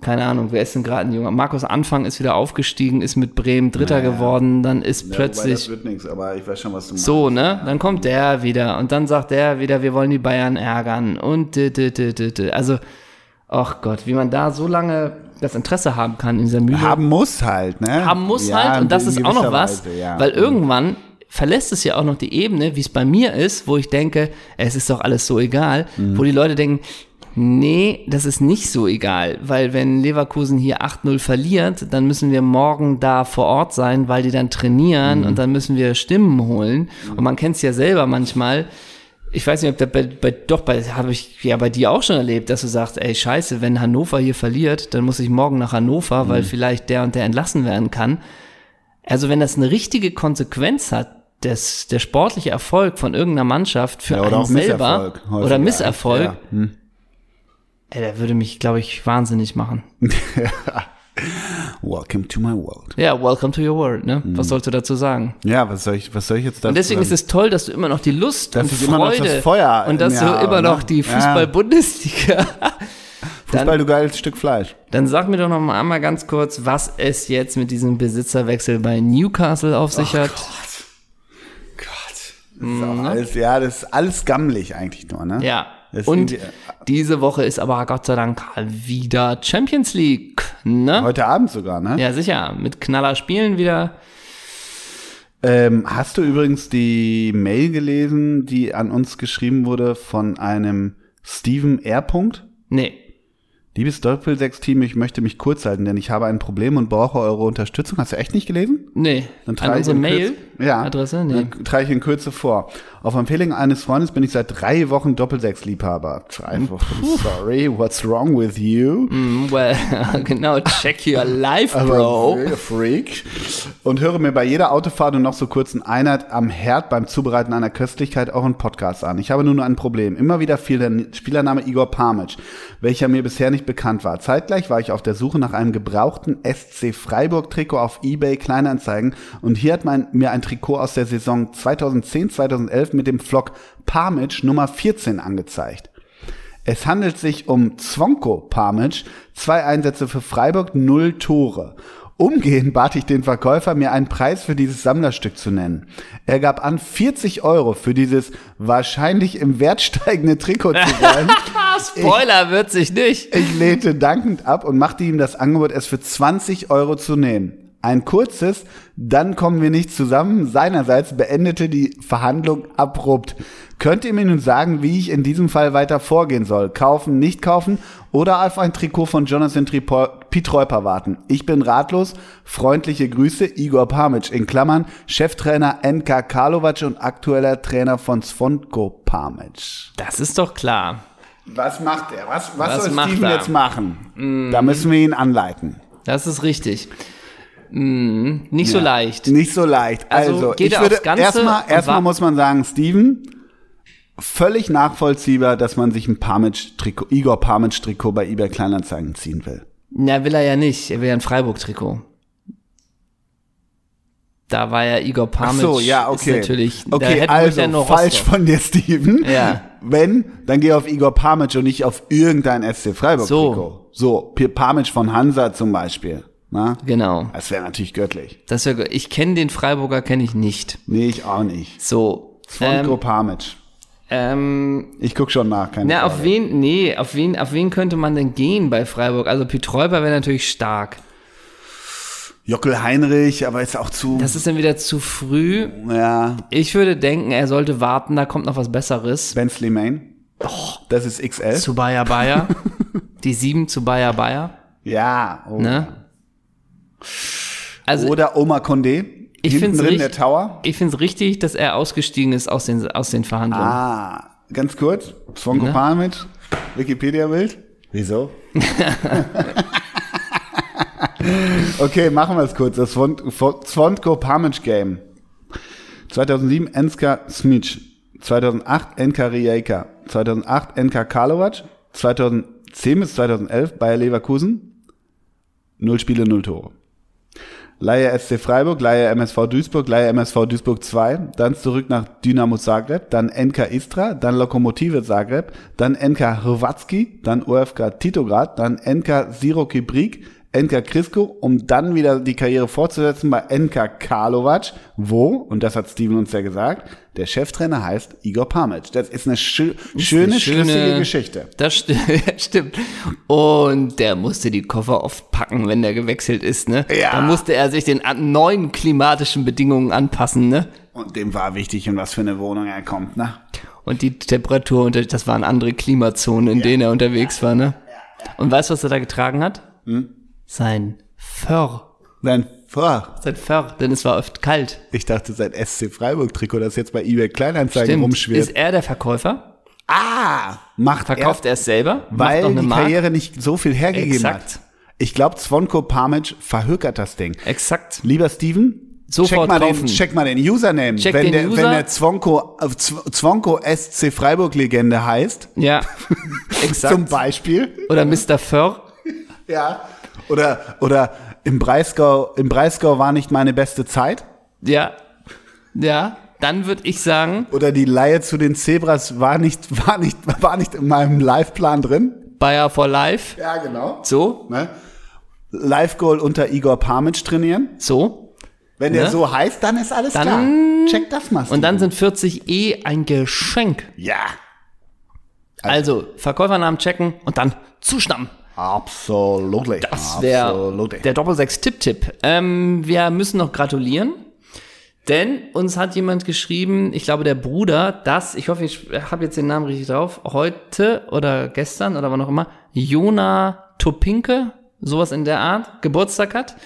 keine Ahnung, wer ist denn gerade ein Junger? Markus Anfang ist wieder aufgestiegen, ist mit Bremen Dritter Naja. geworden, dann ist Ja, plötzlich das wird nichts, aber ich weiß schon, was du meinst. so, ne? Dann kommt der wieder und dann sagt der wieder, wir wollen die Bayern ärgern und d -d -d -d -d. also, ach Gott, wie man da so lange das Interesse haben kann in dieser Mühle. Haben muss halt, ne? haben muss Ja, halt und das ist auch noch was, Weise, ja. weil irgendwann verlässt es ja auch noch die Ebene, wie es bei mir ist, wo ich denke, es ist doch alles so egal, Mhm. wo die Leute denken, nee, das ist nicht so egal, weil wenn Leverkusen hier 8-0 verliert, dann müssen wir morgen da vor Ort sein, weil die dann trainieren Mhm. und dann müssen wir Stimmen holen und man kennt es ja selber manchmal, ich weiß nicht, ob der bei, bei doch bei habe ich ja bei dir auch schon erlebt, dass du sagst, ey Scheiße, wenn Hannover hier verliert, dann muss ich morgen nach Hannover, Mhm. weil vielleicht der und der entlassen werden kann. Also wenn das eine richtige Konsequenz hat, das, der sportliche Erfolg von irgendeiner Mannschaft für Ja, einen selber Misserfolg. oder Misserfolg, Ja. Hm. ey, der würde mich, glaube ich, wahnsinnig machen. <laughs> Welcome to my world. Ja, welcome to your world, ne? Mhm. Was sollst du dazu sagen? Ja, was soll ich, was soll ich jetzt dazu Und deswegen ist sagen? es toll, dass du immer noch die Lust Dass und Freude das Feuer und dass mir du immer ne? noch die Ja. Fußball-Bundesliga. <laughs> Fußball, du geiles Stück Fleisch. Dann sag mir doch noch mal einmal ganz kurz, was es jetzt mit diesem Besitzerwechsel bei Newcastle auf sich hat. Gott. Das ist auch alles, ja, das ist alles gammelig eigentlich nur, ne? Ja. Das Und irgendwie- diese Woche ist aber Gott sei Dank wieder Champions League, ne? Heute Abend sogar, ne? Ja, sicher. Mit Knaller Spielen wieder. Ähm, hast du übrigens die Mail gelesen, die an uns geschrieben wurde von einem Steven R. Punkt? Nee. Liebes Doppel-6-Team, ich möchte mich kurz halten, denn ich habe ein Problem und brauche eure Unterstützung. Hast du echt nicht gelesen? Nee. Dann An unsere in Kürze- ja, Mail-Adresse? Nee. Dann trage ich in Kürze vor. Auf Empfehlung eines Freundes bin ich seit drei Wochen Doppel-6-Liebhaber. Drei Wochen, sorry, what's wrong with you? Mm, Well, <laughs> genau. Check your life, Bro. Freak. Und höre mir bei jeder Autofahrt und noch so kurzen Einheit am Herd beim Zubereiten einer Köstlichkeit auch einen Podcast an. Ich habe nur ein Problem. Immer wieder fiel der Spielername Igor Pamitsch, welcher mir bisher nicht bekannt war. Zeitgleich war ich auf der Suche nach einem gebrauchten SC Freiburg Trikot auf eBay Kleinanzeigen und hier hat mein, mir ein Trikot aus der Saison 2010-2011 mit dem Flock Pamitsch Nummer 14 angezeigt. Es handelt sich um Zwonko Pamic, zwei Einsätze für Freiburg, null Tore. Umgehend bat ich den Verkäufer, mir einen Preis für dieses Sammlerstück zu nennen. Er gab an, 40 Euro für dieses wahrscheinlich im Wert steigende Trikot zu wollen. Ah, <laughs> Spoiler wird sich nicht. Ich lehnte dankend ab und machte ihm das Angebot, es für 20 Euro zu nehmen. Ein kurzes, dann kommen wir nicht zusammen. Seinerseits beendete die Verhandlung abrupt. Könnt ihr mir nun sagen, wie ich in diesem Fall weiter vorgehen soll? Kaufen, nicht kaufen oder auf ein Trikot von Jonathan Pietreuper warten? Ich bin ratlos. Freundliche Grüße, Igor Pamic in Klammern, Cheftrainer NK Karlovac und aktueller Trainer von Svonko Pamic. Das ist doch klar. Was macht er? Was, was, Was soll Steven er? jetzt machen? Da müssen wir ihn anleiten. Das ist richtig. Mm, nicht so leicht. Nicht so leicht. Also Also, geht ich würde aufs Ganze erstmal erstmal muss man sagen, Steven, völlig nachvollziehbar, dass man sich ein Pamic-Trikot, Igor Pamic-Trikot bei eBay Kleinanzeigen ziehen will. Na, will er ja nicht. Er will ja ein Freiburg-Trikot. Da war ja Igor Ach Pamic. so, ja, okay. Ist natürlich, okay, also ja falsch von dir, Steven. Ja. Wenn, dann geh auf Igor Pamic und nicht auf irgendein SC Freiburg-Trikot. So, P- Pamic von Hansa zum Beispiel. Na? Genau. Das wäre natürlich göttlich. Das wär, gut. ich kenne den Freiburger, kenne ich nicht. Nee, ich auch nicht. So. Svonko Ähm, ähm, Ich guck schon nach, keine na, Frage. auf wen, nee, auf wen, auf wen könnte man denn gehen bei Freiburg? Also Pietreuber wäre natürlich stark. Jockel Heinrich, aber ist auch zu. Das ist dann wieder zu früh. ja, Ich würde denken, er sollte warten, da kommt noch was Besseres. Bensley Main. Das ist XL. Zu Bayer Bayer. <laughs> Die sieben zu Bayer Bayer. Ja. Oh. Ne? Also Oder Oma Condé. Ich Hinten find's drin richtig- der Tower. ich finde es richtig, dass er ausgestiegen ist aus den, aus den Verhandlungen. Ah, ganz kurz. Svonko Ne? Pamic. Wikipedia-Bild. Wieso? <laughs> okay, machen wir es kurz. Das Svon- Svon- Svonko Pamic Game. 2007 Enska Smic. 2008 NK Rijeka. 2008 NK Karlovac. 2010 bis 2011 Bayer Leverkusen. Null Spiele, null Tore. Leihe SC Freiburg, Leihe MSV Duisburg, Leihe MSV Duisburg 2, dann zurück nach Dynamo Zagreb, dann NK Istra, dann Lokomotive Zagreb, dann NK Hrvatski, dann OFK Titograd, dann NK Siroki Brik, NK Krisko, um dann wieder die Karriere fortzusetzen bei NK Karlovac, wo, und das hat Steven uns ja gesagt, der Cheftrainer heißt Igor Pamic. Das ist eine schö schöne, eine schöne- schlüssige Geschichte. Das sti <laughs> stimmt. Und der musste die Koffer oft packen, wenn der gewechselt ist, ne? Ja. Da musste er sich den neuen klimatischen Bedingungen anpassen, ne? Und dem war wichtig, in was für eine Wohnung er kommt, ne? Und die Temperatur, unter- das waren andere Klimazonen, in denen er unterwegs war, ne? Und weißt du, was er da getragen hat? Hm? Sein Fur. Dann, boah, Sein Fur, denn es war oft kalt. Ich dachte, sein SC Freiburg-Trikot, das jetzt bei eBay Kleinanzeigen rumschwirrt. Ist er der Verkäufer? ah, macht Verkauft er es selber? er, weil die Mark? Karriere nicht so viel hergegeben Exakt. hat. Ich glaube, Zvonko Pamic verhökert das Ding. Exakt. Lieber Steven, Sofort check, mal den, kaufen. check mal den Username. Check wenn, den der, User. wenn der Zvonko, äh, Zvonko SC Freiburg-Legende heißt, Ja, <laughs> exakt. zum Beispiel, Oder Mr. Fur. ja, oder, oder im Breisgau, im Breisgau war nicht meine beste Zeit, Ja, ja. Dann würde ich sagen, oder die Laie zu den Zebras war nicht, war nicht, war nicht in meinem Liveplan drin. Bayer for Life. Ja, genau. So, Ne? Live-Goal unter Igor Pamic trainieren. so. Wenn der Ne? so heißt, dann ist alles Dann- klar. Check das mal. Und dann sind 40e ein Geschenk. Ja. Also, Verkäufernamen checken und dann zuschnappen. Absolutely. Das wäre der Doppelsechs-Tipp-Tipp. Ähm, wir müssen noch gratulieren, denn uns hat jemand geschrieben, ich glaube der Bruder, dass, ich hoffe, ich habe jetzt den Namen richtig drauf, heute oder gestern oder wann auch immer, Jona Topinke, sowas in der Art, Geburtstag hat.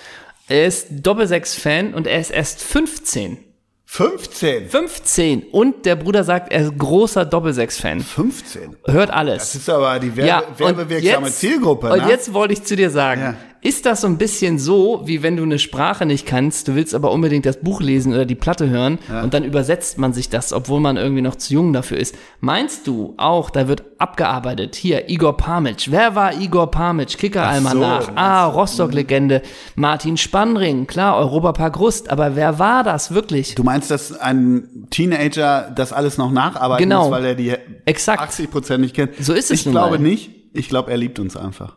Er ist Doppelsechs-Fan und er ist erst 15. 15. 15. Und der Bruder sagt, er ist großer Doppelsechs-Fan. 15. Hört alles. Das ist aber die Werbe Ja, und werbewirksame jetzt- Zielgruppe, Und ne? jetzt wollte ich zu dir sagen, Ja. Ist das so ein bisschen so, wie wenn du eine Sprache nicht kannst, du willst aber unbedingt das Buch lesen oder die Platte hören und dann übersetzt man sich das, obwohl man irgendwie noch zu jung dafür ist. Meinst du auch, da wird abgearbeitet? Hier, Igor Pamitsch. Wer war Igor Pamitsch? Kicker-Almanach. so, ah, Rostock-Legende. Martin Spannring. Klar, Europapark Rust. Aber wer war das wirklich? Du meinst, dass ein Teenager das alles noch nacharbeiten Genau. muss, weil er die Exakt. 80 Prozent nicht kennt? So ist es Ich glaube mal. nicht. Ich glaube, er liebt uns einfach.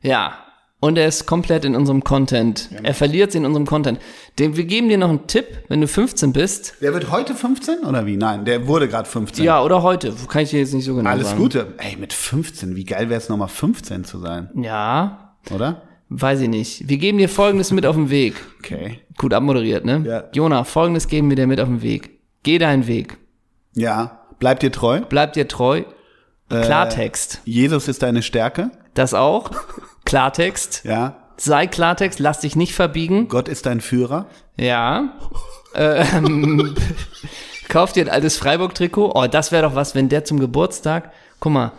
Ja. Und er ist komplett in unserem Content. Er verliert sich in unserem Content. Den, wir geben dir noch einen Tipp, wenn du 15 bist. Der wird heute 15 oder wie? Nein, der wurde gerade 15. Ja, oder heute. Kann ich dir jetzt nicht so genau Alles sagen. Gute. Ey, mit 15, wie geil wäre es nochmal 15 zu sein, Ja, oder? weiß ich nicht. Wir geben dir Folgendes mit auf den Weg. Okay. Gut abmoderiert, ne? Ja. Jona, Folgendes geben wir dir mit auf den Weg. Geh deinen Weg. Ja, bleib dir treu. Bleib dir treu. Äh, Klartext. Jesus ist deine Stärke. Das auch. <laughs> Klartext. Ja. Sei Klartext, lass dich nicht verbiegen. Gott ist dein Führer. Ja. <laughs> Ähm, kauf dir ein altes Freiburg-Trikot. Oh, das wäre doch was, wenn der zum Geburtstag, guck mal,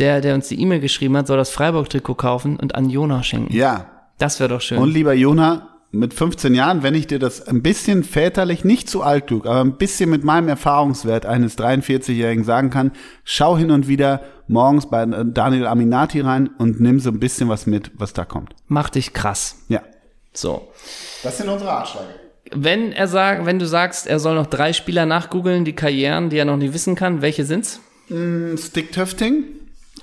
der, der uns die E-Mail geschrieben hat, soll das Freiburg-Trikot kaufen und an Jona schenken. Ja. Das wäre doch schön. Und lieber Jona, mit 15 Jahren, wenn ich dir das ein bisschen väterlich, nicht zu alt klug, aber ein bisschen mit meinem Erfahrungswert eines 43-Jährigen sagen kann, schau hin und wieder morgens bei Daniel Aminati rein und nimm so ein bisschen was mit, was da kommt. Mach dich krass. Ja. So. Das sind unsere Ratschläge. Wenn er sagt, wenn du sagst, er soll noch drei Spieler nachgoogeln, die Karrieren, die er noch nicht wissen kann, welche sind's? Stick Töfting?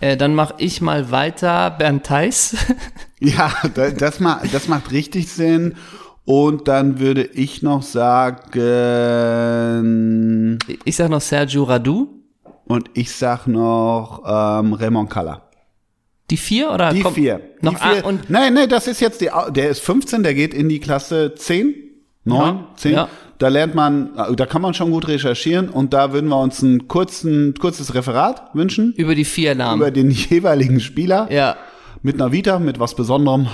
Äh, dann mach ich mal weiter Bernd Theis. <laughs> Ja, da- das, das macht richtig Sinn. Und dann würde ich noch sagen, ich sag noch Sergio Radu. und ich sag noch ähm, Raymond Kalla. Die vier oder Die komm, vier. Noch die vier. ah, und nein, nein, das ist jetzt die, der ist 15, der geht in die Klasse 10, 9, Ja, 10. ja. Da lernt man, da kann man schon gut recherchieren und da würden wir uns ein kurzen, kurzes Referat wünschen über die vier Namen. über den <laughs> jeweiligen Spieler ja. mit einer Vita, mit was Besonderem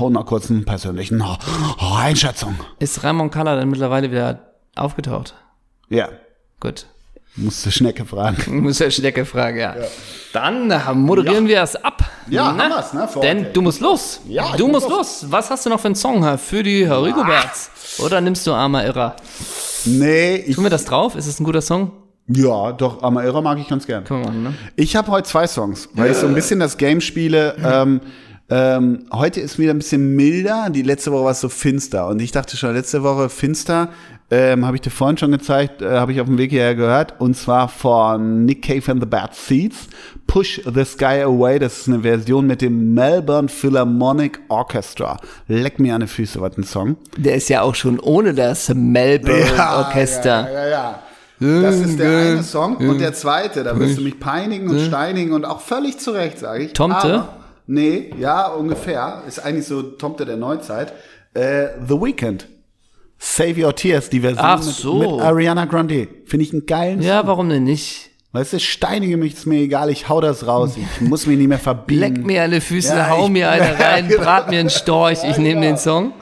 und einer kurzen persönlichen Einschätzung. Ist Ramon Kalla dann mittlerweile wieder aufgetaucht? Ja, Gut. musste Schnecke fragen. Muss der Stecke fragen, ja. Dann äh, moderieren wir es ab. Ja, haben wir's, ne, für Denn heute. du musst los. Ja, du muss musst los. Was hast du noch für einen Song für die Herr Rigoberts? Oder nimmst du Armer Irrer? Nee, ich, Tun wir das drauf? Ist es ein guter Song? ja, doch, Amaira mag ich ganz gern. Können wir machen, ne? Ich habe heute zwei Songs, weil ich so ein bisschen das Game spiele. Ähm, ähm, heute ist wieder ein bisschen milder. Die letzte Woche war es so finster. Und ich dachte schon, letzte Woche finster, ähm, habe ich dir vorhin schon gezeigt, äh, habe ich auf dem Weg hierher gehört. Und zwar von Nick Cave and the Bad Seeds. Push the Sky Away. Das ist eine Version mit dem Melbourne Philharmonic Orchestra. Leck mir an die Füße, was ein Song. Der ist ja auch schon ohne das Melbourne Orchester. Ja, ja, ja. Das ist der eine Song. Und der zweite, da wirst du mich peinigen und steinigen und auch völlig zu Recht, sage ich. Tomte? Aber, nee, ja, ungefähr. Ist eigentlich so Tomte der Neuzeit. Äh, The Weeknd. Save Your Tears, die Version Ach mit, so. mit Ariana Grande. Finde ich einen geilen Ja, Song. warum denn nicht? Weißt du, steinige mich, ist mir egal, ich hau das raus. Ich <laughs> muss mich nicht mehr verbiegen. Leck mir alle Füße, Ja, hau mir eine <laughs> rein, genau. brat mir einen Storch, ich nehme genau. den Song.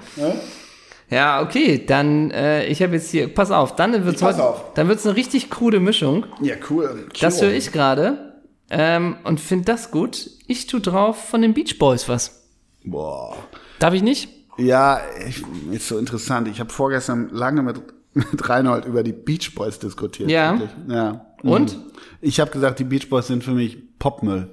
Ja, okay, dann, äh, ich habe jetzt hier, pass auf, dann wird's heute, auf. dann wird's eine richtig coole Mischung. Ja, cool. Das höre ich gerade ähm, und finde das gut. Ich tu drauf von den Beach Boys was. Boah. Darf ich nicht? Ja, ich, ist so interessant. Ich habe vorgestern lange mit, <laughs> mit Reinhold über die Beach Boys diskutiert. Ja. wirklich. ja. Und? Mhm. Ich habe gesagt, die Beach Boys sind für mich Popmüll.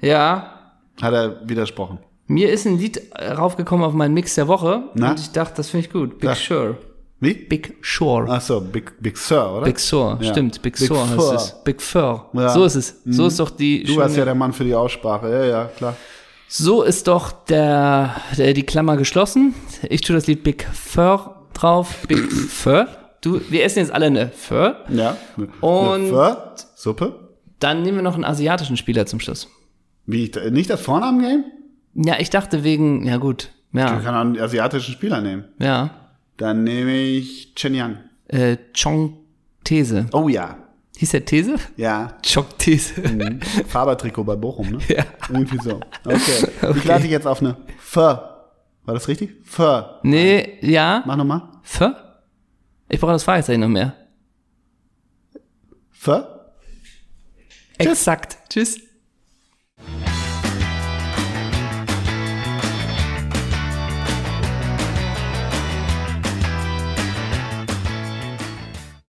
Ja. Hat er widersprochen. Mir ist ein Lied raufgekommen auf meinen Mix der Woche Na? und ich dachte, das finde ich gut. Big Ja. Sure. Wie? Big Sure. Ach so, Big, Big Sur, oder? Big Sur, Ja. stimmt. Big, Big Sur heißt es. Big Fur. Ja. Mhm. So ist es. So ist doch die Du warst ja der Mann für die Aussprache. Ja, ja, klar. So ist doch der, der, die Klammer geschlossen. Ich tue das Lied Big Fur drauf. Big Fur. Du, wir essen jetzt alle eine Fur. Ja. Und- Pho, Suppe. Dann nehmen wir noch einen asiatischen Spieler zum Schluss. Wie, ich- nicht das Vornamen-Game? Ja, ich dachte wegen, ja gut, Ich ja, kann auch einen asiatischen Spieler nehmen. ja, Dann nehme ich Chen Yang. äh, Chong These. Oh ja. Hieß der These? Ja. Chong These. Fabertrikot bei Bochum, ne? Ja. Irgendwie so. Okay. Ich lade dich jetzt auf eine Pho. War das richtig? Pho. Nee, ja, Mach nochmal. F? Ich brauche das Fragezeichen noch mehr. Pho. Exakt. Tschüss.